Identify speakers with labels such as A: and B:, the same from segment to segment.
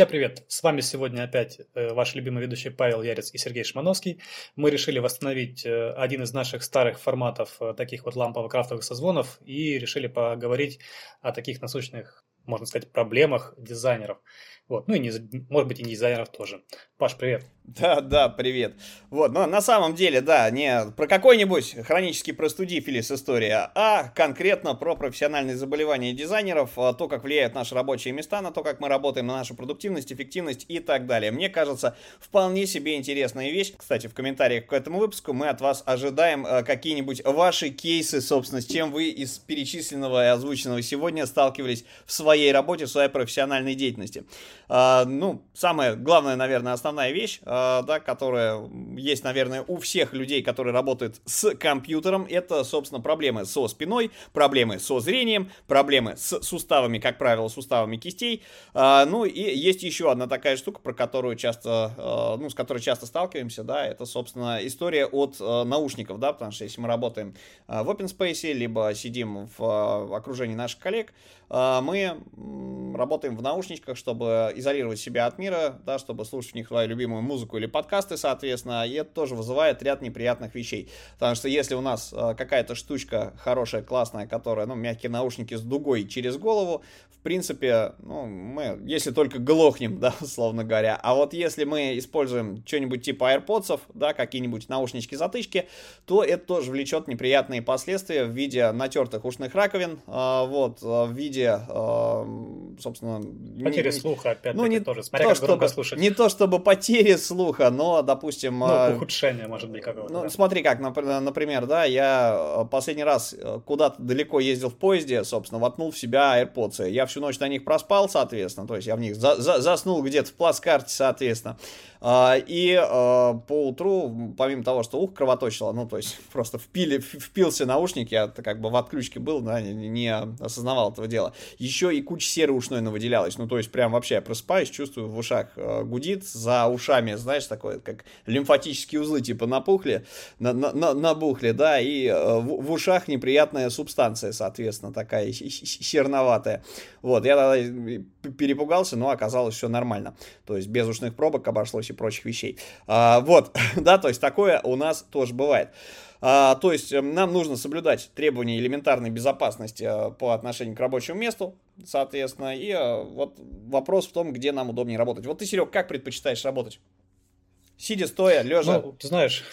A: Друзья, привет! С вами сегодня опять э, ваш любимый ведущий Павел Ярец и Сергей Шмановский. Мы решили восстановить э, один из наших старых форматов э, таких вот лампово-крафтовых созвонов и решили поговорить о таких насущных, можно сказать, проблемах дизайнеров. Вот. Ну и, не, может быть, и не дизайнеров тоже. Паш, привет.
B: Да, да, привет. Вот, но на самом деле, да, не про какой-нибудь хронический простудифилис история, а конкретно про профессиональные заболевания дизайнеров, а, то, как влияют наши рабочие места, на то, как мы работаем, на нашу продуктивность, эффективность и так далее. Мне кажется, вполне себе интересная вещь. Кстати, в комментариях к этому выпуску мы от вас ожидаем а, какие-нибудь ваши кейсы, собственно, с чем вы из перечисленного и озвученного сегодня сталкивались в своей работе, в своей профессиональной деятельности. А, ну, самая главная, наверное, основная вещь, а, да, которая есть, наверное, у всех людей, которые работают с компьютером, это, собственно, проблемы со спиной, проблемы со зрением, проблемы с суставами, как правило, суставами кистей. А, ну, и есть еще одна такая штука, про которую часто, ну, с которой часто сталкиваемся, да, это, собственно, история от наушников, да, потому что если мы работаем в open space, либо сидим в окружении наших коллег, мы работаем в наушничках, чтобы изолировать себя от мира, да, чтобы слушать в них свою любимую музыку или подкасты, соответственно, и это тоже вызывает ряд неприятных вещей. Потому что если у нас э, какая-то штучка хорошая, классная, которая, ну, мягкие наушники с дугой через голову, в принципе, ну, мы, если только глохнем, да, условно говоря, а вот если мы используем что-нибудь типа AirPods, да, какие-нибудь наушнички-затычки, то это тоже влечет неприятные последствия в виде натертых ушных раковин, э, вот, э, в виде, собственно...
A: Потери слуха, опять ну, не тоже, смотря то, как
B: чтобы,
A: слушать.
B: Не то чтобы потери слуха, но, допустим...
A: Ну, а, ухудшение, может быть, какого-то.
B: Ну, да. смотри как, например, да, я э, последний раз э, куда-то далеко ездил в поезде, собственно, воткнул в себя AirPods. Я всю ночь на них проспал, соответственно, то есть я в них за за заснул где-то в плацкарте, соответственно. А, и а, по утру, помимо того, что ух кровоточило, ну, то есть просто впили, впился наушник, я как бы в отключке был, да, не, не осознавал этого дела. Еще и куча серы ушной навыделялась, ну, то есть прям вообще я просыпаюсь, чувствую в ушах э, гудит, за ушами, знаешь, такое, как лимфатические узлы типа напухли, на, на, на, набухли, да, и э, в, в ушах неприятная субстанция, соответственно, такая серноватая. Вот, я тогда перепугался, но оказалось все нормально. То есть без ушных пробок обошлось и прочих вещей. А, вот, да, то есть такое у нас тоже бывает. А, то есть эм, нам нужно соблюдать требования элементарной безопасности а, по отношению к рабочему месту, соответственно, и а, вот вопрос в том, где нам удобнее работать. Вот ты, Серег, как предпочитаешь работать? Сидя, стоя, лежа?
A: Ну, ты знаешь,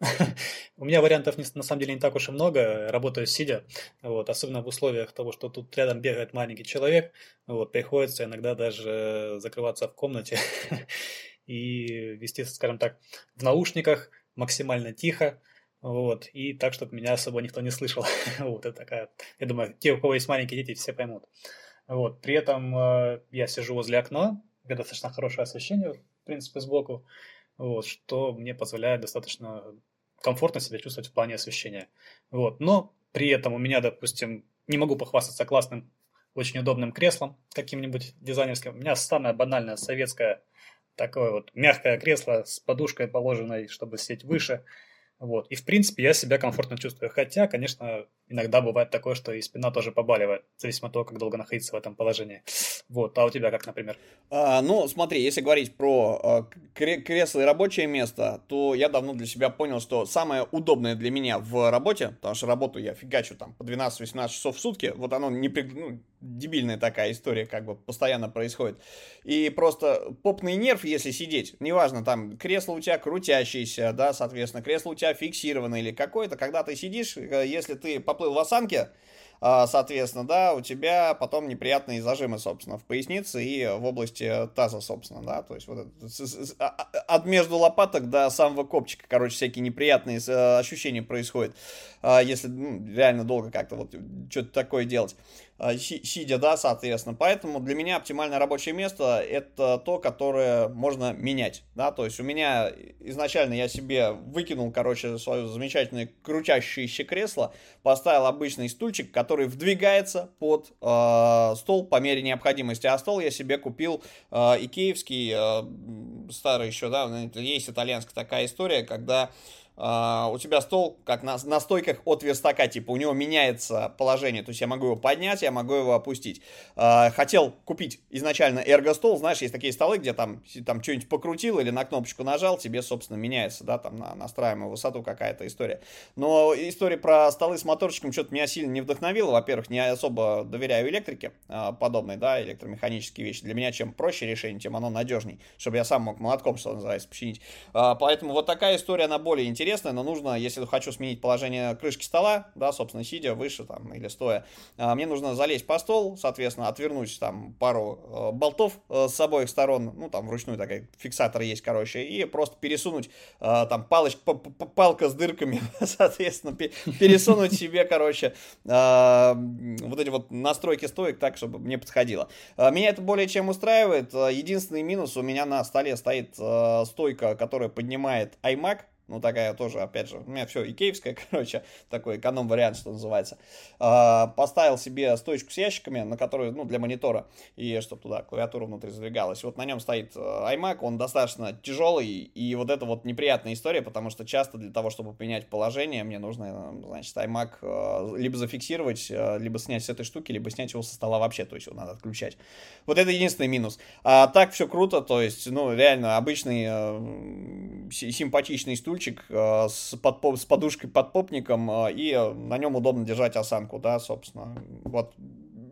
A: у меня вариантов на самом деле не так уж и много. Работаю сидя, вот, особенно в условиях того, что тут рядом бегает маленький человек, вот, приходится иногда даже закрываться в комнате и вести, скажем так, в наушниках максимально тихо, вот, и так, чтобы меня особо никто не слышал. вот, это такая, я думаю, те, у кого есть маленькие дети, все поймут. Вот, при этом э, я сижу возле окна, где достаточно хорошее освещение, в принципе, сбоку, вот, что мне позволяет достаточно комфортно себя чувствовать в плане освещения. Вот, но при этом у меня, допустим, не могу похвастаться классным, очень удобным креслом каким-нибудь дизайнерским. У меня самое банальное советское такое вот мягкое кресло с подушкой положенной, чтобы сидеть выше. Вот. И, в принципе, я себя комфортно чувствую. Хотя, конечно, иногда бывает такое, что и спина тоже побаливает, зависимо от того, как долго находиться в этом положении. Вот. А у тебя как, например?
B: А, ну, смотри, если говорить про а, кресло и рабочее место, то я давно для себя понял, что самое удобное для меня в работе, потому что работу я фигачу там по 12-18 часов в сутки, вот оно не, ну, дебильная такая история как бы постоянно происходит. И просто попный нерв, если сидеть, неважно, там кресло у тебя крутящееся, да, соответственно, кресло у тебя фиксированное или какое-то, когда ты сидишь, э, если ты поплыл в осанке, а, соответственно, да, у тебя потом неприятные зажимы, собственно, в пояснице и в области таза, собственно, да, то есть вот а, а, от между лопаток до самого копчика, короче, всякие неприятные э, ощущения происходят, если ну, реально долго как-то вот что-то такое делать. А, сидя, да, соответственно. Поэтому для меня оптимальное рабочее место это то, которое можно менять, да, то есть у меня изначально я себе выкинул, короче, свое замечательное крутящееся кресло, поставил обычный стульчик, который вдвигается под э, стол по мере необходимости, а стол я себе купил э, икеевский, э, старый еще, да, есть итальянская такая история, когда Uh, у тебя стол как на, на стойках от верстака, типа у него меняется положение, то есть я могу его поднять, я могу его опустить. Uh, хотел купить изначально эрго-стол, знаешь, есть такие столы, где там, там что-нибудь покрутил или на кнопочку нажал, тебе, собственно, меняется, да, там на настраиваемую высоту какая-то история. Но история про столы с моторчиком что-то меня сильно не вдохновила. Во-первых, не особо доверяю электрике uh, подобной, да, электромеханические вещи. Для меня чем проще решение, тем оно надежней, чтобы я сам мог молотком, что называется, починить. Поэтому вот такая история, она более интересная интересное, но нужно, если хочу сменить положение крышки стола, да, собственно, сидя выше там или стоя, а, мне нужно залезть по стол, соответственно, отвернуть там пару э, болтов э, с обоих сторон, ну, там вручную такой фиксатор есть, короче, и просто пересунуть э, там палочка, палка с дырками, соответственно, пересунуть себе, короче, вот эти вот настройки стоек так, чтобы мне подходило. Меня это более чем устраивает. Единственный минус у меня на столе стоит стойка, которая поднимает iMac, ну, такая тоже, опять же, у меня все икеевское, короче, такой эконом-вариант, что называется. А, поставил себе стоечку с ящиками, на которую, ну, для монитора, и чтобы туда клавиатура внутри задвигалась. Вот на нем стоит э, iMac, он достаточно тяжелый, и вот это вот неприятная история, потому что часто для того, чтобы поменять положение, мне нужно, значит, iMac э, либо зафиксировать, э, либо снять с этой штуки, либо снять его со стола вообще, то есть его надо отключать. Вот это единственный минус. А так все круто, то есть, ну, реально, обычный симпатичный студия, стульчик э, с, под, с подушкой под попником, э, и на нем удобно держать осанку, да, собственно. Вот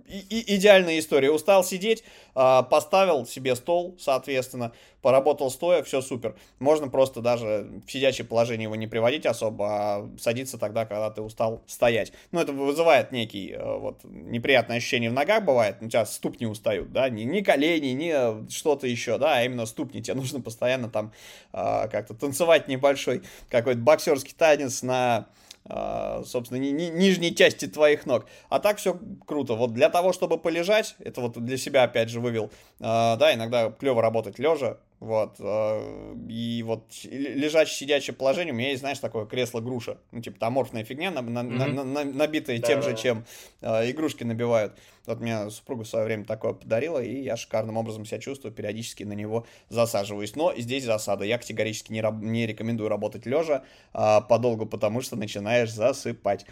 B: и, идеальная история. Устал сидеть, э, поставил себе стол, соответственно, поработал стоя, все супер. Можно просто даже в сидячее положение его не приводить особо, а садиться тогда, когда ты устал стоять. Ну, это вызывает некий вот неприятное ощущение в ногах бывает, у тебя ступни устают, да, не, не колени, не что-то еще, да, а именно ступни. Тебе нужно постоянно там как-то танцевать небольшой какой-то боксерский танец на а, собственно, ни, ни, нижней части твоих ног. А так все круто. Вот для того, чтобы полежать, это вот для себя опять же вывел, а, да, иногда клево работать лежа, вот. А, и вот лежачее сидячее положение, у меня есть, знаешь, такое кресло-груша. Ну, типа, аморфная фигня, на, на, mm-hmm. на, на, набитая да, тем да, же, чем э, игрушки набивают. Вот меня супруга в свое время такое подарила, и я шикарным образом себя чувствую, периодически на него засаживаюсь. Но здесь засада. Я категорически не, не рекомендую работать лежа э, подолгу, потому что начинаешь засыпать.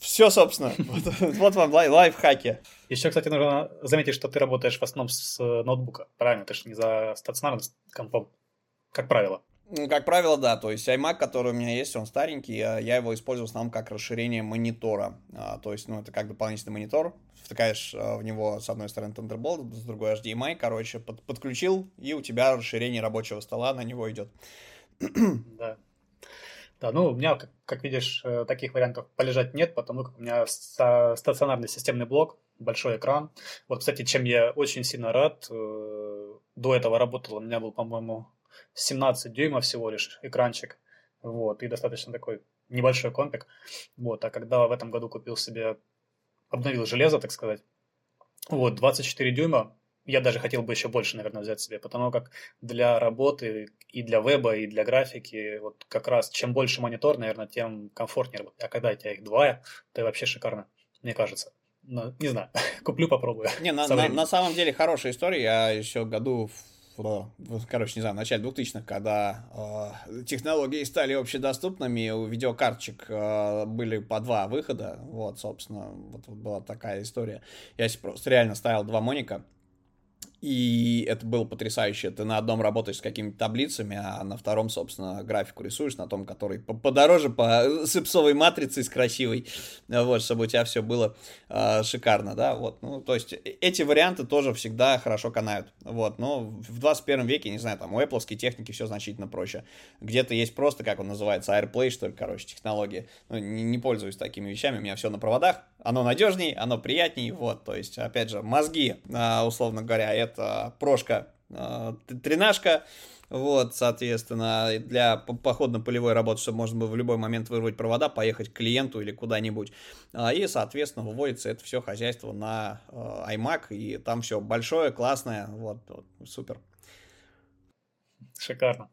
B: Все, собственно. Вот, вот вам лай лайфхаки.
A: Еще, кстати, нужно заметить, что ты работаешь в основном с э, ноутбука. Правильно? Ты же не за стационарным компом, как правило.
B: Ну, как правило, да. То есть iMac, который у меня есть, он старенький, я его использую в основном как расширение монитора. А, то есть, ну, это как дополнительный монитор. Втыкаешь а, в него с одной стороны Thunderbolt, с другой HDMI, короче, под, подключил, и у тебя расширение рабочего стола на него идет.
A: Да. Да, ну, у меня, как, как видишь, э, таких вариантов полежать нет, потому как у меня стационарный системный блок, большой экран. Вот, кстати, чем я очень сильно рад, э, до этого работал, у меня был, по-моему, 17 дюймов всего лишь экранчик, вот, и достаточно такой небольшой компик, вот, а когда в этом году купил себе, обновил железо, так сказать, вот, 24 дюйма, я даже хотел бы еще больше, наверное, взять себе, потому как для работы и для веба, и для графики, вот как раз чем больше монитор, наверное, тем комфортнее работать. А когда у тебя их два, это вообще шикарно, мне кажется. Но, не знаю, куплю, попробую.
B: Не, на, на, на самом деле хорошая история. Я еще году короче, не знаю, в начале 2000-х, когда э, технологии стали общедоступными, у видеокарточек э, были по два выхода, вот, собственно, вот, вот была такая история. Я просто реально ставил два моника, и это было потрясающе. Ты на одном работаешь с какими-то таблицами, а на втором, собственно, графику рисуешь, на том, который подороже, по сыпсовой матрице с красивой, вот, чтобы у тебя все было э, шикарно, да, вот. Ну, то есть э, эти варианты тоже всегда хорошо канают, вот. Но в 21 веке, не знаю, там у Apple техники все значительно проще. Где-то есть просто, как он называется, AirPlay, что ли, короче, технология. Ну, не, не пользуюсь такими вещами, у меня все на проводах. Оно надежней, оно приятней, вот. То есть, опять же, мозги, э, условно говоря, это это прошка э, тренажка, вот, соответственно, для походно-полевой работы, чтобы можно было в любой момент вырвать провода, поехать к клиенту или куда-нибудь. А, и, соответственно, выводится это все хозяйство на э, iMac, и там все большое, классное, вот, вот супер.
A: Шикарно.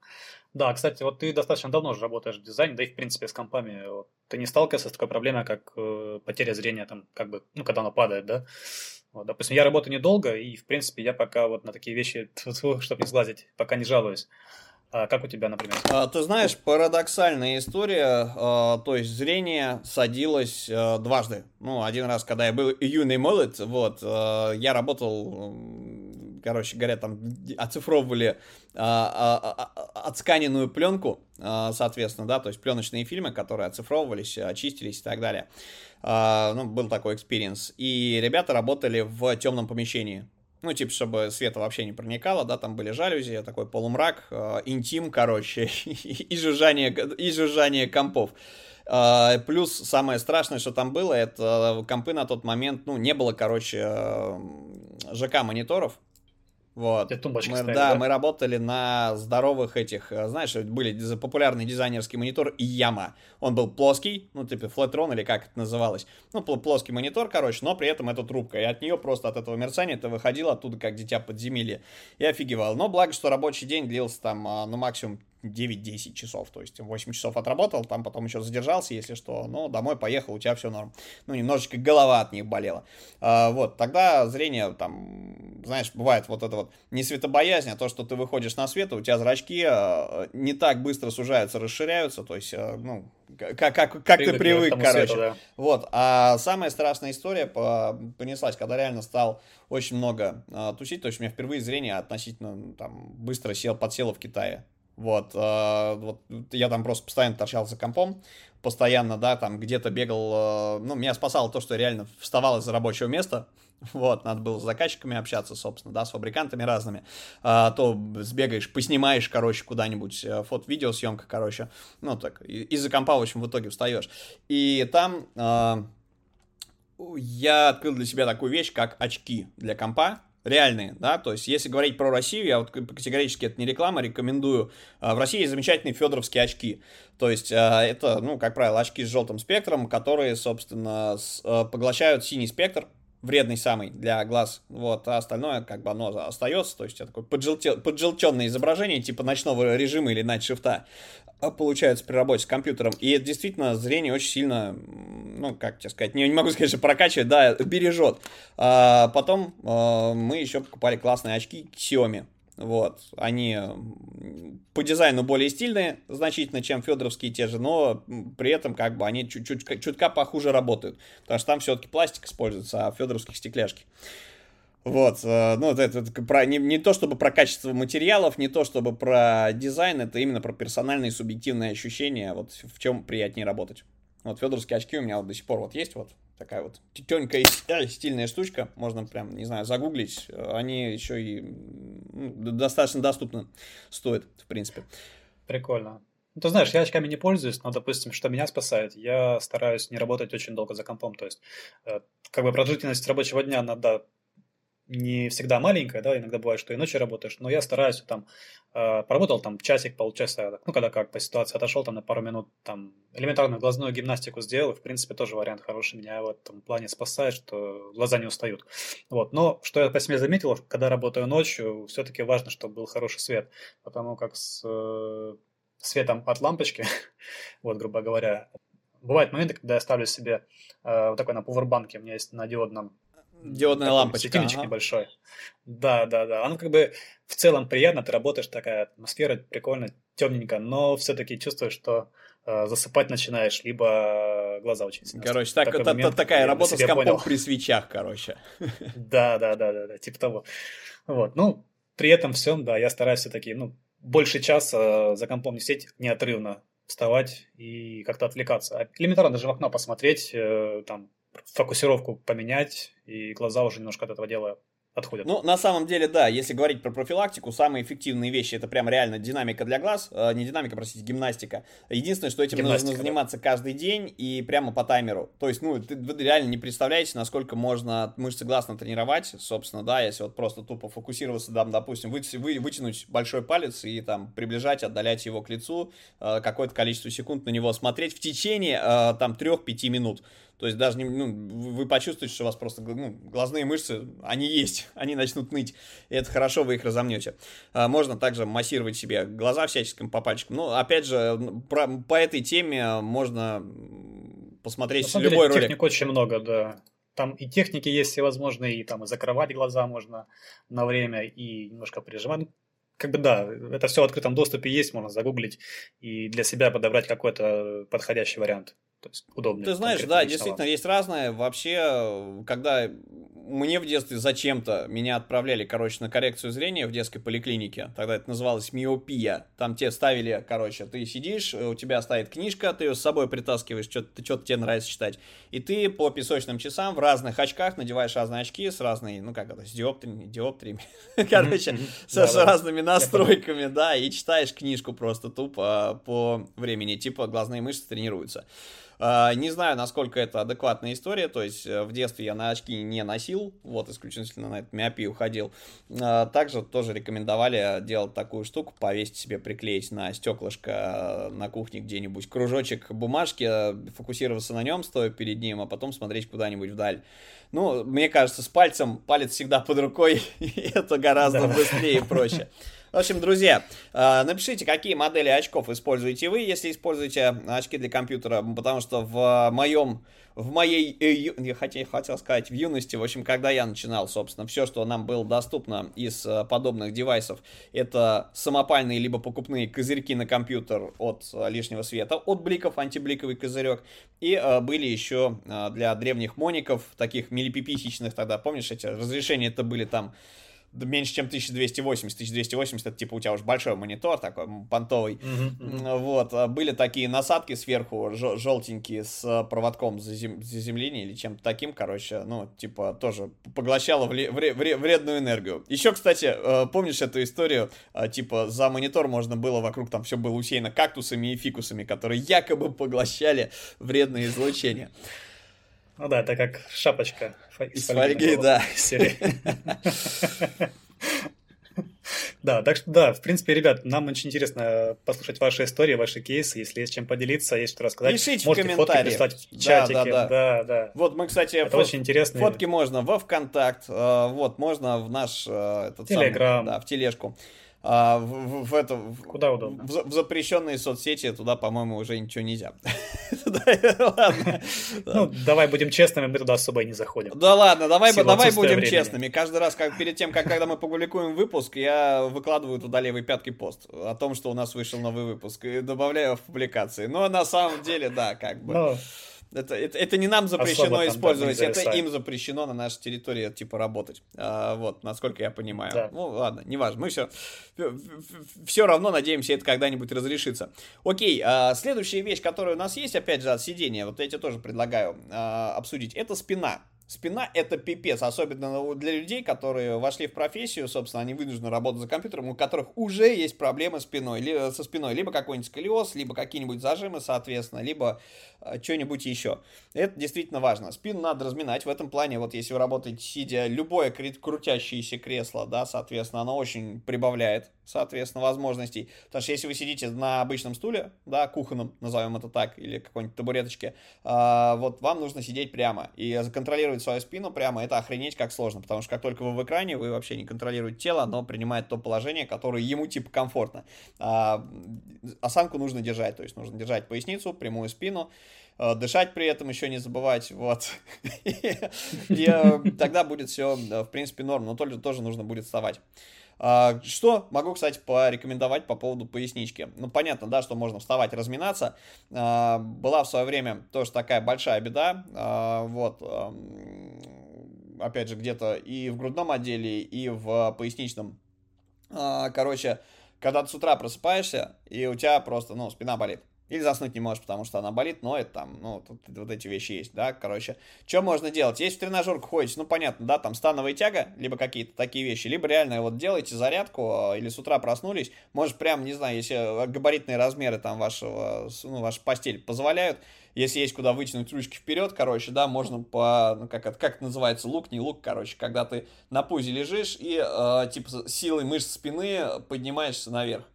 A: Да, кстати, вот ты достаточно давно уже работаешь в дизайне, да и в принципе с компами. Вот, ты не сталкивался с такой проблемой, как э, потеря зрения, там, как бы, ну, когда оно падает, да? Вот, допустим, я работаю недолго, и, в принципе, я пока вот на такие вещи, чтобы не сглазить, пока не жалуюсь. А как у тебя, например?
B: А, ты знаешь, парадоксальная история. А, то есть зрение садилось а, дважды. Ну, один раз, когда я был юный молод, вот, а, я работал, короче говоря, там оцифровывали а, а, а, отсканенную пленку, а, соответственно, да, то есть пленочные фильмы, которые оцифровывались, очистились и так далее. А, ну, был такой experience. И ребята работали в темном помещении. Ну, типа, чтобы света вообще не проникало, да, там были жалюзи, такой полумрак, э, интим, короче, и жужжание, и жужжание компов. Uh, плюс самое страшное, что там было, это компы на тот момент, ну, не было, короче, ЖК-мониторов, вот.
A: Где тумбочки
B: мы,
A: стояли,
B: да,
A: да,
B: мы работали на здоровых этих, э, знаешь, были популярный дизайнерский монитор Iiyama. Он был плоский, ну, типа Flatron или как это называлось. Ну, плоский монитор, короче, но при этом это трубка. И от нее просто от этого мерцания ты выходил оттуда, как дитя подземелья. И офигевал. Но благо, что рабочий день длился там, а, ну, максимум 9-10 часов, то есть 8 часов отработал, там потом еще задержался, если что, но домой поехал, у тебя все норм. Ну, немножечко голова от них болела. А, вот, тогда зрение там, знаешь, бывает вот это вот не светобоязнь, а то, что ты выходишь на свет, у тебя зрачки а, не так быстро сужаются, расширяются, то есть, а, ну, как, как, как ты привык, короче. Свету, да. Вот, а самая страшная история понеслась, когда реально стал очень много а, тусить, то есть у меня впервые зрение относительно там быстро сел, подсело в Китае. Вот, э, вот я там просто постоянно торчал за компом, постоянно, да, там где-то бегал, э, ну, меня спасало то, что реально вставал из рабочего места, вот, надо было с заказчиками общаться, собственно, да, с фабрикантами разными, а, то сбегаешь, поснимаешь, короче, куда-нибудь, э, фото-видеосъемка, короче, ну, так, из-за компа, в общем, в итоге встаешь. И там э, я открыл для себя такую вещь, как очки для компа, реальные, да, то есть если говорить про Россию, я вот категорически это не реклама, рекомендую. А, в России есть замечательные федоровские очки, то есть а, это, ну, как правило, очки с желтым спектром, которые, собственно, а, поглощают синий спектр, вредный самый для глаз, вот, а остальное как бы оно остается, то есть это такое поджелтел, поджелтенное изображение типа ночного режима или найтшифта получается при работе с компьютером, и это действительно зрение очень сильно, ну, как тебе сказать, не, не могу сказать, что прокачивает, да, бережет. А потом а, мы еще покупали классные очки Xiaomi, вот, они по дизайну более стильные значительно, чем федоровские те же, но при этом как бы они чуть-чуть чутка похуже работают, потому что там все-таки пластик используется, а федоровских стекляшки. Вот, э, ну, это, это, про, не, не то чтобы про качество материалов, не то чтобы про дизайн, это именно про персональные субъективные ощущения, вот в чем приятнее работать. Вот федоровские очки у меня вот до сих пор вот есть вот такая вот тетенькая э, стильная штучка, можно прям, не знаю, загуглить, они еще и достаточно доступно стоят, в принципе.
A: Прикольно. Ну, ты знаешь, я очками не пользуюсь, но, допустим, что меня спасает, я стараюсь не работать очень долго за компом, то есть, э, как бы продолжительность рабочего дня надо не всегда маленькая, да, иногда бывает, что и ночью работаешь, но я стараюсь там, э, поработал там часик, полчаса, ну, когда как по ситуации отошел там на пару минут, там, элементарную глазную гимнастику сделал, в принципе, тоже вариант хороший, меня в этом плане спасает, что глаза не устают. Вот, но что я по себе заметил, когда работаю ночью, все-таки важно, чтобы был хороший свет, потому как с э, светом от лампочки, вот, грубо говоря, бывают моменты, когда я ставлю себе э, вот такой на пувербанке, у меня есть на диодном
B: Диодная лампочка.
A: Светильничек ага. небольшой. Да, да, да. Оно как бы в целом приятно, ты работаешь, такая атмосфера, прикольно, темненько, но все-таки чувствуешь, что э, засыпать начинаешь, либо глаза очень сильно.
B: Короче, так, та, момент, такая работа с компом понял. при свечах, короче.
A: Да, да, да, да, да, типа того. Вот, ну, при этом всем, да, я стараюсь все-таки, ну, больше часа за компом не сидеть неотрывно, вставать и как-то отвлекаться. Элементарно даже в окно посмотреть, э, там, фокусировку поменять, и глаза уже немножко от этого дела отходят.
B: Ну, на самом деле, да, если говорить про профилактику, самые эффективные вещи это прям реально динамика для глаз, э, не динамика, простите, гимнастика. Единственное, что этим гимнастика, нужно заниматься да. каждый день и прямо по таймеру. То есть, ну, ты, вы реально не представляете, насколько можно мышцы глаз натренировать, собственно, да, если вот просто тупо фокусироваться, да, допустим, вы, вы, вытянуть большой палец и там приближать, отдалять его к лицу, э, какое-то количество секунд на него смотреть в течение э, там 3-5 минут. То есть даже не, ну, вы почувствуете, что у вас просто ну, глазные мышцы, они есть, они начнут ныть. И это хорошо, вы их разомнете. А, можно также массировать себе глаза всяческим по пальчикам. Ну, опять же, про, по этой теме можно посмотреть
A: На
B: любой деле, ролик.
A: Техник очень много, да. Там и техники есть всевозможные, и там и закрывать глаза можно на время, и немножко прижимать. как бы да, это все в открытом доступе есть, можно загуглить и для себя подобрать какой-то подходящий вариант. То есть удобный.
B: Ты знаешь, да, действительно, вам. есть разное. Вообще, когда мне в детстве зачем-то меня отправляли, короче, на коррекцию зрения в детской поликлинике. Тогда это называлось миопия. Там тебе ставили, короче, ты сидишь, у тебя стоит книжка, ты ее с собой притаскиваешь, что-то, что-то тебе нравится читать. И ты по песочным часам в разных очках надеваешь разные очки с разной, ну как это, с диоптриями, диоптриями, короче, с разными настройками, да, и читаешь книжку просто тупо по времени, типа глазные мышцы тренируются. А, не знаю, насколько это адекватная история, то есть э, в детстве я на очки не носил, вот исключительно на эту миопию ходил. А, также тоже рекомендовали делать такую штуку, повесить себе, приклеить на стеклышко э, на кухне где-нибудь кружочек бумажки, э, фокусироваться на нем, стоя перед ним, а потом смотреть куда-нибудь вдаль. Ну, мне кажется, с пальцем, палец всегда под рукой, и это гораздо быстрее и проще. В общем, друзья, а, напишите, какие модели очков используете вы, если используете очки для компьютера, потому что в моем в моей, э, я хотел, хотел сказать, в юности, в общем, когда я начинал, собственно, все, что нам было доступно из э, подобных девайсов, это самопальные либо покупные козырьки на компьютер от э, лишнего света, от бликов, антибликовый козырек, и были еще для древних моников, таких милипиписечных тогда, помнишь, эти разрешения это были там меньше, чем 1280. 1280 это типа у тебя уже большой монитор такой понтовый. Mm-hmm, mm-hmm. Вот. А были такие насадки сверху желтенькие с проводком зазем... заземления или чем-то таким, короче, ну, типа тоже поглощало вре... Вре... вредную энергию. Еще, кстати, э, помнишь эту историю, э, типа за монитор можно было вокруг там все было усеяно кактусами и фикусами, которые якобы поглощали вредное излучение.
A: Ну да, это как шапочка
B: из фольги, да.
A: Да, так что да, в принципе, ребят, нам очень интересно послушать ваши истории, ваши кейсы, если есть чем поделиться, есть что рассказать.
B: Пишите Можете в фотки прислать в чатике. Да, да, да. да, да. Вот мы, кстати,
A: это фот... очень интересно.
B: Фотки можно во ВКонтакт, э, вот, можно в наш э, этот
A: Телеграм.
B: Самый, да, в тележку а, в, в, это, в,
A: Куда удобно?
B: В, в запрещенные соцсети туда, по-моему, уже ничего нельзя.
A: Ну, давай будем честными, мы туда особо и не заходим.
B: Да ладно, давай давай будем честными. Каждый раз, как перед тем, как когда мы публикуем выпуск, я выкладываю туда левый пятки пост о том, что у нас вышел новый выпуск, и добавляю в публикации. Но на самом деле, да, как бы. Это, это, это не нам запрещено Особо использовать, это сайт. им запрещено на нашей территории, типа, работать. А, вот, насколько я понимаю. Да. Ну, ладно, неважно. Мы все, все равно надеемся, это когда-нибудь разрешится. Окей, а, следующая вещь, которая у нас есть, опять же, от сидения, вот я тебе тоже предлагаю а, обсудить, это спина. Спина это пипец, особенно для людей, которые вошли в профессию, собственно, они вынуждены работать за компьютером, у которых уже есть проблемы спиной, ли, со спиной, либо какой-нибудь сколиоз, либо какие-нибудь зажимы, соответственно, либо э, что-нибудь еще. Это действительно важно. Спину надо разминать. В этом плане, вот если вы работаете сидя, любое крутящееся кресло, да, соответственно, оно очень прибавляет, соответственно, возможностей. Потому что если вы сидите на обычном стуле, да, кухонном, назовем это так, или какой-нибудь табуреточке, э, вот вам нужно сидеть прямо и контролировать свою спину прямо, это охренеть как сложно, потому что как только вы в экране, вы вообще не контролируете тело, оно принимает то положение, которое ему типа комфортно. А, осанку нужно держать, то есть нужно держать поясницу, прямую спину, э, дышать при этом еще не забывать, вот. И э, тогда будет все, в принципе, норм, но тоже нужно будет вставать. А, что могу, кстати, порекомендовать по поводу пояснички? Ну, понятно, да, что можно вставать, разминаться. А, была в свое время тоже такая большая беда. А, вот, опять же, где-то и в грудном отделе, и в поясничном. Короче, когда ты с утра просыпаешься, и у тебя просто, ну, спина болит. Или заснуть не можешь, потому что она болит, но это там, ну, тут вот эти вещи есть, да, короче. Что можно делать? Если в тренажерку ходите, ну, понятно, да, там становая тяга, либо какие-то такие вещи, либо реально вот делайте зарядку, а, или с утра проснулись, может, прям, не знаю, если габаритные размеры там вашего, ну, ваша постель позволяют, если есть куда вытянуть ручки вперед, короче, да, можно по, ну, как это, как это называется, лук, не лук, короче, когда ты на пузе лежишь и, э, типа, силой мышц спины поднимаешься наверх.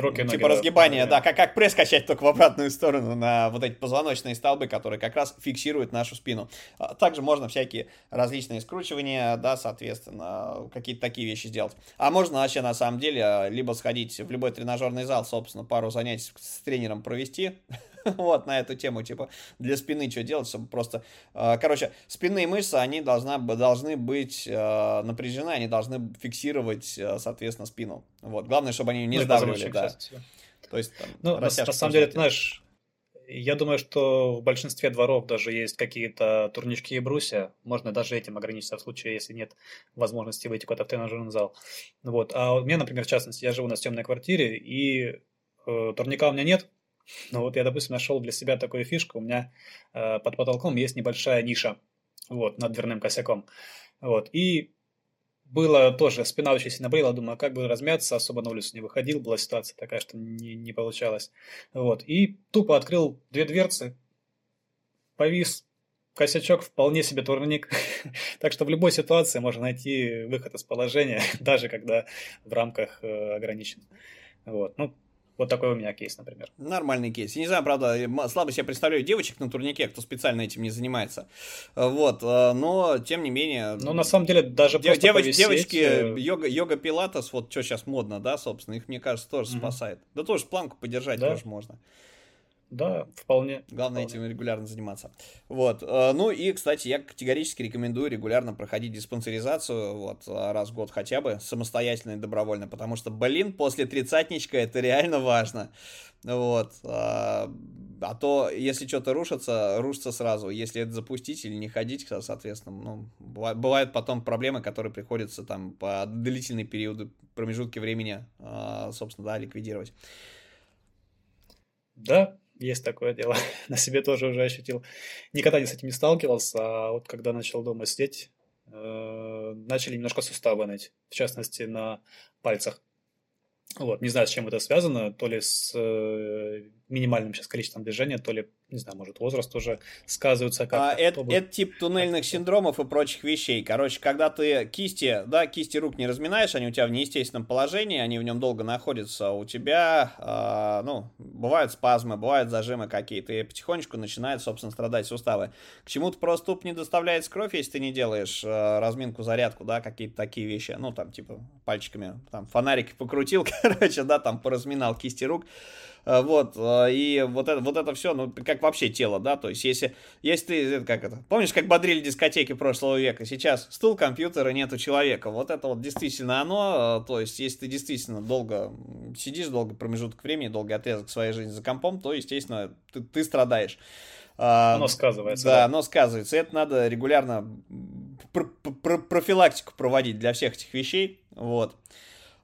B: Руки, ноги, типа разгибание, да, как, как пресс качать только в обратную сторону на вот эти позвоночные столбы, которые как раз фиксируют нашу спину. А, также можно всякие различные скручивания, да, соответственно, какие-то такие вещи сделать. А можно вообще на самом деле либо сходить в любой тренажерный зал, собственно, пару занятий с тренером провести, вот, на эту тему, типа, для спины что делать, чтобы просто... Э, короче, спинные мышцы, они должна, должны быть э, напряжены, они должны фиксировать, э, соответственно, спину. Вот, главное, чтобы они не ну, сдавливали, да.
A: То есть, там, ну, на, на самом деле, ты знаешь, я думаю, что в большинстве дворов даже есть какие-то турнички и брусья. Можно даже этим ограничиться в случае, если нет возможности выйти куда-то в тренажерный зал. Вот. А у меня, например, в частности, я живу на съемной квартире, и э, турника у меня нет. Но вот я, допустим, нашел для себя такую фишку. У меня э, под потолком есть небольшая ниша вот, над дверным косяком. Вот. И было тоже, спина очень сильно болела, думаю, как бы размяться, особо на улицу не выходил, была ситуация такая, что не, не получалось. Вот, и тупо открыл две дверцы, повис, косячок вполне себе турник. так что в любой ситуации можно найти выход из положения, даже когда в рамках э, ограничен. Вот, ну, вот такой у меня кейс, например.
B: Нормальный кейс. Я не знаю, правда, слабо себе представляю девочек на турнике, кто специально этим не занимается. Вот, э, но тем не менее...
A: Ну, на самом деле, даже
B: Дев, просто девоч, повисеть... Девочки, э, йога, йога пилатес, вот что сейчас модно, да, собственно, их, мне кажется, тоже mm-hmm. спасает. Да тоже планку подержать да. тоже можно.
A: Да, вполне.
B: Главное
A: вполне.
B: этим регулярно заниматься. Вот. Э, ну и, кстати, я категорически рекомендую регулярно проходить диспансеризацию, вот, э, раз в год хотя бы, самостоятельно и добровольно, потому что, блин, после тридцатничка это реально важно. Вот. А, а то, если что-то рушится, рушится сразу. Если это запустить или не ходить, соответственно, ну, бывают потом проблемы, которые приходится там по длительные периоды, промежутки времени, собственно, да, ликвидировать.
A: Да, есть такое дело. На себе тоже уже ощутил. Никогда не с этим не сталкивался, а вот когда начал дома сидеть, э, начали немножко суставы ныть, в частности, на пальцах. Вот, не знаю, с чем это связано, то ли с э, минимальным сейчас количеством движения, то ли, не знаю, может, возраст уже сказывается как
B: а, это, это тип туннельных синдромов и прочих вещей. Короче, когда ты кисти, да, кисти рук не разминаешь, они у тебя в неестественном положении, они в нем долго находятся, у тебя, э, ну, бывают спазмы, бывают зажимы какие-то, и потихонечку начинают, собственно, страдать суставы. К чему-то просто туп не доставляется кровь, если ты не делаешь э, разминку, зарядку, да, какие-то такие вещи, ну, там, типа, пальчиками, там, фонарики покрутил, короче, да, там, поразминал кисти рук, вот, э, и вот это, вот это все, ну, как вообще тело, да, то есть, если, если ты, как это, помнишь, как бодрили дискотеки прошлого века, сейчас стул, компьютера, нету человека, вот это вот действительно оно, э, то есть, если ты действительно долго сидишь, долго промежуток времени, долгий отрезок своей жизни за компом, то, естественно, ты, ты страдаешь.
A: А, оно сказывается.
B: Да, да, оно сказывается. Это надо регулярно пр пр профилактику проводить для всех этих вещей. Вот.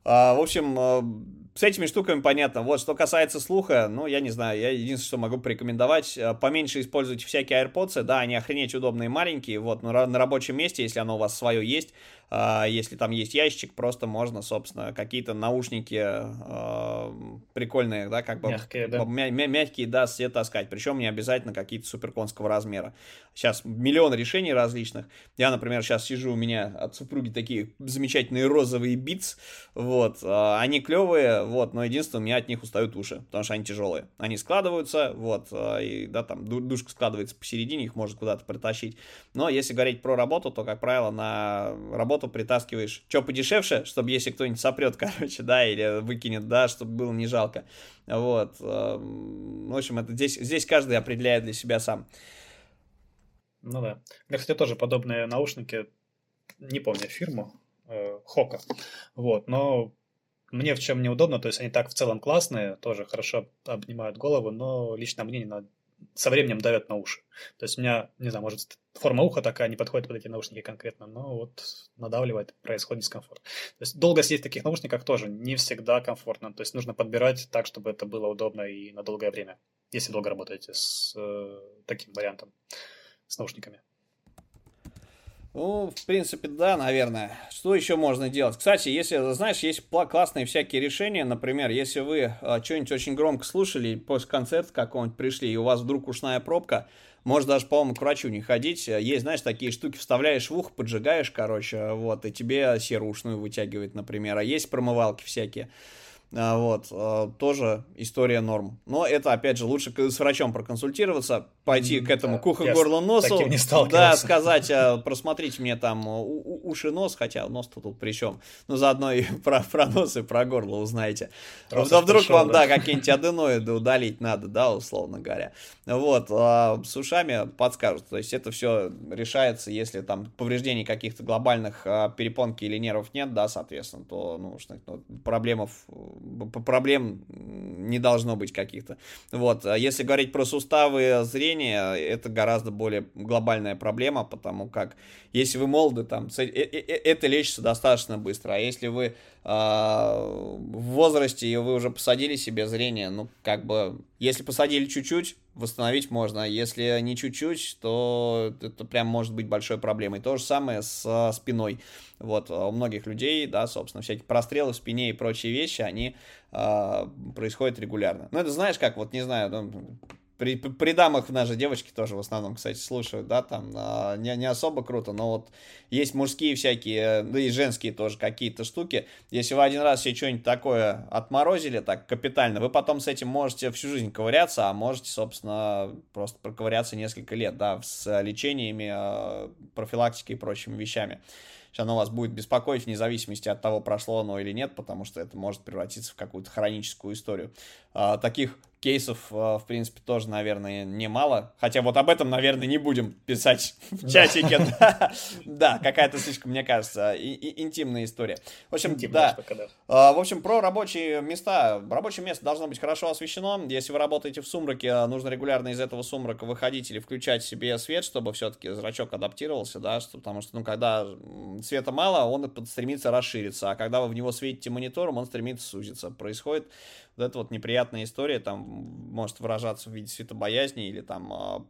B: А, в общем, с этими штуками понятно. Вот, что касается слуха, ну, я не знаю, я единственное, что могу порекомендовать, э, поменьше используйте всякие AirPods, да, они охренеть удобные маленькие, вот, но на рабочем месте, если оно у вас свое есть, если там есть ящик, просто можно, собственно, какие-то наушники э, прикольные, да, как бы
A: мягкие, да,
B: мя- мя- мягкие, да, все таскать. Причем не обязательно какие-то суперконского размера. Сейчас миллион решений различных. Я, например, сейчас сижу, у меня от супруги такие замечательные розовые битс, вот, э, они клевые, вот, но единственное, у меня от них устают уши, потому что они тяжелые. Они складываются, вот, э, и, да, там душка складывается посередине, их может куда-то притащить. Но если говорить про работу, то, как правило, на работу работу притаскиваешь, что подешевше, чтобы если кто-нибудь сопрет, короче, да, или выкинет, да, чтобы было не жалко. Вот. Эм, в общем, это здесь, здесь каждый определяет для себя сам.
A: Ну да. Я, кстати, тоже подобные наушники, не помню фирму, э, Хока. Вот, но мне в чем неудобно, то есть они так в целом классные, тоже хорошо обнимают голову, но лично мне не, со временем давят на уши. То есть у меня, не знаю, может, форма уха такая не подходит под эти наушники конкретно, но вот надавливает, происходит дискомфорт. То есть долго сидеть в таких наушниках тоже не всегда комфортно. То есть нужно подбирать так, чтобы это было удобно и на долгое время, если долго работаете с э, таким вариантом, с наушниками.
B: Ну, в принципе, да, наверное. Что еще можно делать? Кстати, если, знаешь, есть классные всякие решения, например, если вы а, что-нибудь очень громко слушали, после концерта какого-нибудь пришли, и у вас вдруг ушная пробка, может даже, по-моему, к врачу не ходить. Есть, знаешь, такие штуки, вставляешь в ухо, поджигаешь, короче, вот, и тебе серу ушную вытягивает, например. А есть промывалки всякие. А, вот, а, тоже история норм. Но это, опять же, лучше с врачом проконсультироваться, пойти к этому да, горлу, носу, да, сказать, а, просмотрите мне там уши, нос, хотя нос тут при чем, ну, заодно и про, про нос и про горло узнаете. Да вдруг пришел, вам, да, да какие-нибудь аденоиды удалить надо, да, условно говоря. Вот, а с ушами подскажут, то есть это все решается, если там повреждений каких-то глобальных перепонки или нервов нет, да, соответственно, то, ну, ну проблемов проблем не должно быть каких-то. Вот, а если говорить про суставы зрения, это гораздо более глобальная проблема, потому как если вы молоды, там, э, э, э, это лечится достаточно быстро, а если вы в возрасте и вы уже посадили себе зрение, ну, как бы, если посадили чуть-чуть, восстановить можно, а если не чуть-чуть, то это прям может быть большой проблемой. То же самое с спиной. Вот, у многих людей, да, собственно, всякие прострелы в спине и прочие вещи, они э, происходят регулярно. Ну, это знаешь, как, вот, не знаю, ну, при, при дамах наши девочки тоже в основном, кстати, слушают, да, там а, не, не особо круто, но вот есть мужские всякие, да и женские тоже какие-то штуки. Если вы один раз себе что-нибудь такое отморозили так капитально, вы потом с этим можете всю жизнь ковыряться, а можете, собственно, просто проковыряться несколько лет, да, с лечениями, а, профилактикой и прочими вещами оно вас будет беспокоить вне зависимости от того, прошло оно или нет, потому что это может превратиться в какую-то хроническую историю. А, таких кейсов, э, в принципе, тоже, наверное, немало. Хотя вот об этом, наверное, не будем писать в чатике. Да, какая-то слишком, мне кажется, интимная история. В общем, да. А, в общем, про рабочие места. Рабочее место должно быть хорошо освещено. Если вы работаете в сумраке, нужно регулярно из этого сумрака выходить или включать себе свет, чтобы все-таки зрачок адаптировался, да, потому что, ну, когда света мало, он стремится расшириться, а когда вы в него светите монитором, он стремится сузиться. Происходит вот эта вот неприятная история там может выражаться в виде светобоязни или там а,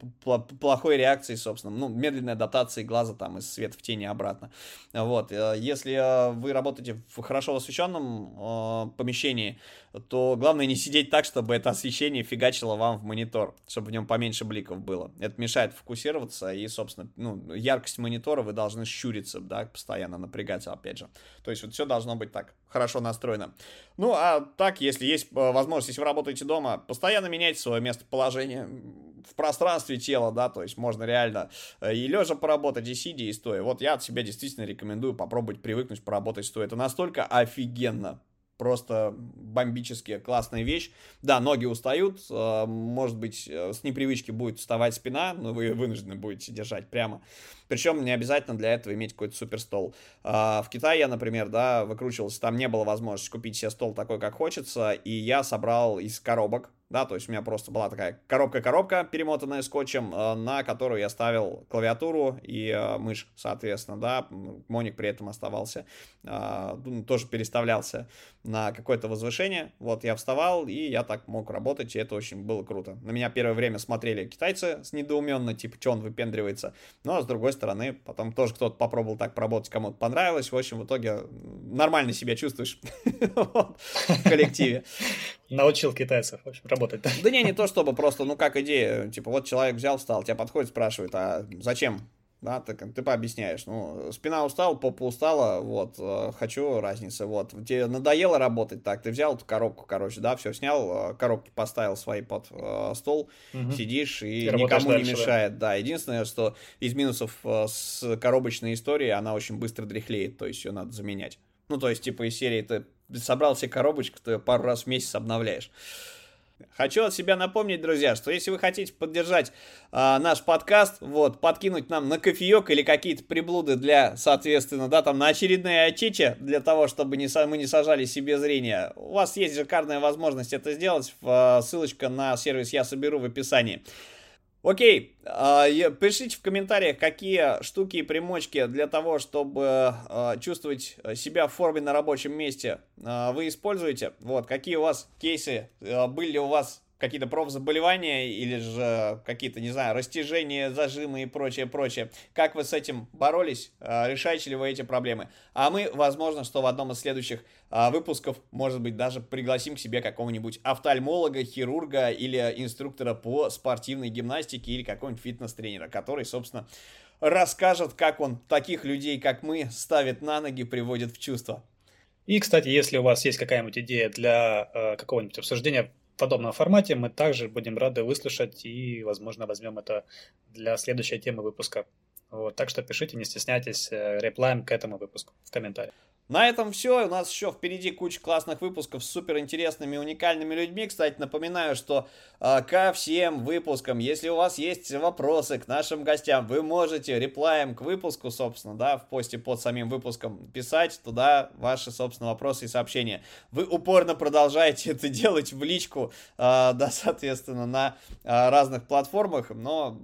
B: плохой реакции, собственно, ну, медленной адаптации глаза там из света в тени обратно. Вот, э, если э, вы работаете в хорошо освещенном э, помещении, то главное не сидеть так, чтобы это освещение фигачило вам в монитор, чтобы в нем поменьше бликов было. Это мешает фокусироваться, и, собственно, ну, яркость монитора вы должны щуриться, да, постоянно напрягаться, опять же. То есть вот все должно быть так, хорошо настроено. Ну, а так, если есть возможность, если вы работаете дома, постоянно меняйте свое местоположение в пространстве тела, да, то есть можно реально э, и лежа поработать, и сидя, и стоя. Вот я от себя действительно рекомендую попробовать привыкнуть поработать стоя. Это настолько офигенно просто бомбически классная вещь. Да, ноги устают, э, может быть, э, с непривычки будет вставать спина, но вы вынуждены будете держать прямо. Причем не обязательно для этого иметь какой-то супер стол. А, в Китае я, например, да, выкручивался, там не было возможности купить себе стол такой, как хочется, и я собрал из коробок да, то есть у меня просто была такая коробка-коробка, перемотанная скотчем, э, на которую я ставил клавиатуру и э, мышь, соответственно, да, моник при этом оставался, э, ну, тоже переставлялся на какое-то возвышение, вот, я вставал, и я так мог работать, и это очень было круто. На меня первое время смотрели китайцы с недоуменно, типа, что он выпендривается, но, с другой стороны, потом тоже кто-то попробовал так поработать, кому-то понравилось, в общем, в итоге нормально себя чувствуешь в коллективе.
A: Научил китайцев, в общем, работать.
B: Да не, не то чтобы, просто, ну, как идея, типа, вот человек взял, встал, тебя подходит, спрашивает, а зачем? Да, ты, ты пообъясняешь, ну, спина устала, попа устала, вот, э, хочу разницы, вот, тебе надоело работать так, ты взял эту коробку, короче, да, все снял, э, коробки поставил свои под э, стол, угу. сидишь и, и никому не мешает, да. да, единственное, что из минусов э, с коробочной историей, она очень быстро дряхлеет, то есть ее надо заменять. Ну, то есть, типа, из серии ты собрал себе коробочку, ты ее пару раз в месяц обновляешь. Хочу от себя напомнить, друзья, что если вы хотите поддержать э, наш подкаст, вот, подкинуть нам на кофеек или какие-то приблуды для, соответственно, да, там, на очередные очечи, для того, чтобы не, мы не сажали себе зрение, у вас есть шикарная возможность это сделать, э, ссылочка на сервис я соберу в описании. Окей, э, пишите в комментариях, какие штуки и примочки для того, чтобы э, чувствовать себя в форме на рабочем месте э, вы используете. Вот, какие у вас кейсы были у вас какие-то профзаболевания или же какие-то, не знаю, растяжения, зажимы и прочее, прочее. Как вы с этим боролись? А, решаете ли вы эти проблемы? А мы, возможно, что в одном из следующих а, выпусков, может быть, даже пригласим к себе какого-нибудь офтальмолога, хирурга или инструктора по спортивной гимнастике или какого-нибудь фитнес-тренера, который, собственно, расскажет, как он таких людей, как мы, ставит на ноги, приводит в чувство.
A: И, кстати, если у вас есть какая-нибудь идея для э, какого-нибудь обсуждения подобном формате, мы также будем рады выслушать и, возможно, возьмем это для следующей темы выпуска. Вот, так что пишите, не стесняйтесь, э, реплаем к этому выпуску в комментариях.
B: На этом все. У нас еще впереди куча классных выпусков с супер интересными, уникальными людьми. Кстати, напоминаю, что э, ко всем выпускам, если у вас есть вопросы к нашим гостям, вы можете реплаем к выпуску, собственно, да, в посте под самим выпуском писать туда ваши, собственно, вопросы и сообщения. Вы упорно продолжаете это делать в личку, э, да, соответственно, на э, разных платформах, но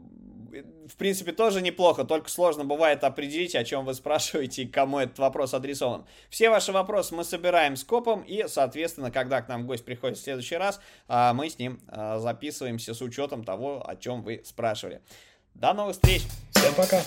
B: в принципе, тоже неплохо, только сложно бывает определить, о чем вы спрашиваете и кому этот вопрос адресован. Все ваши вопросы мы собираем скопом, и, соответственно, когда к нам гость приходит в следующий раз, а, мы с ним а, записываемся с учетом того, о чем вы спрашивали. До новых встреч!
A: Всем пока!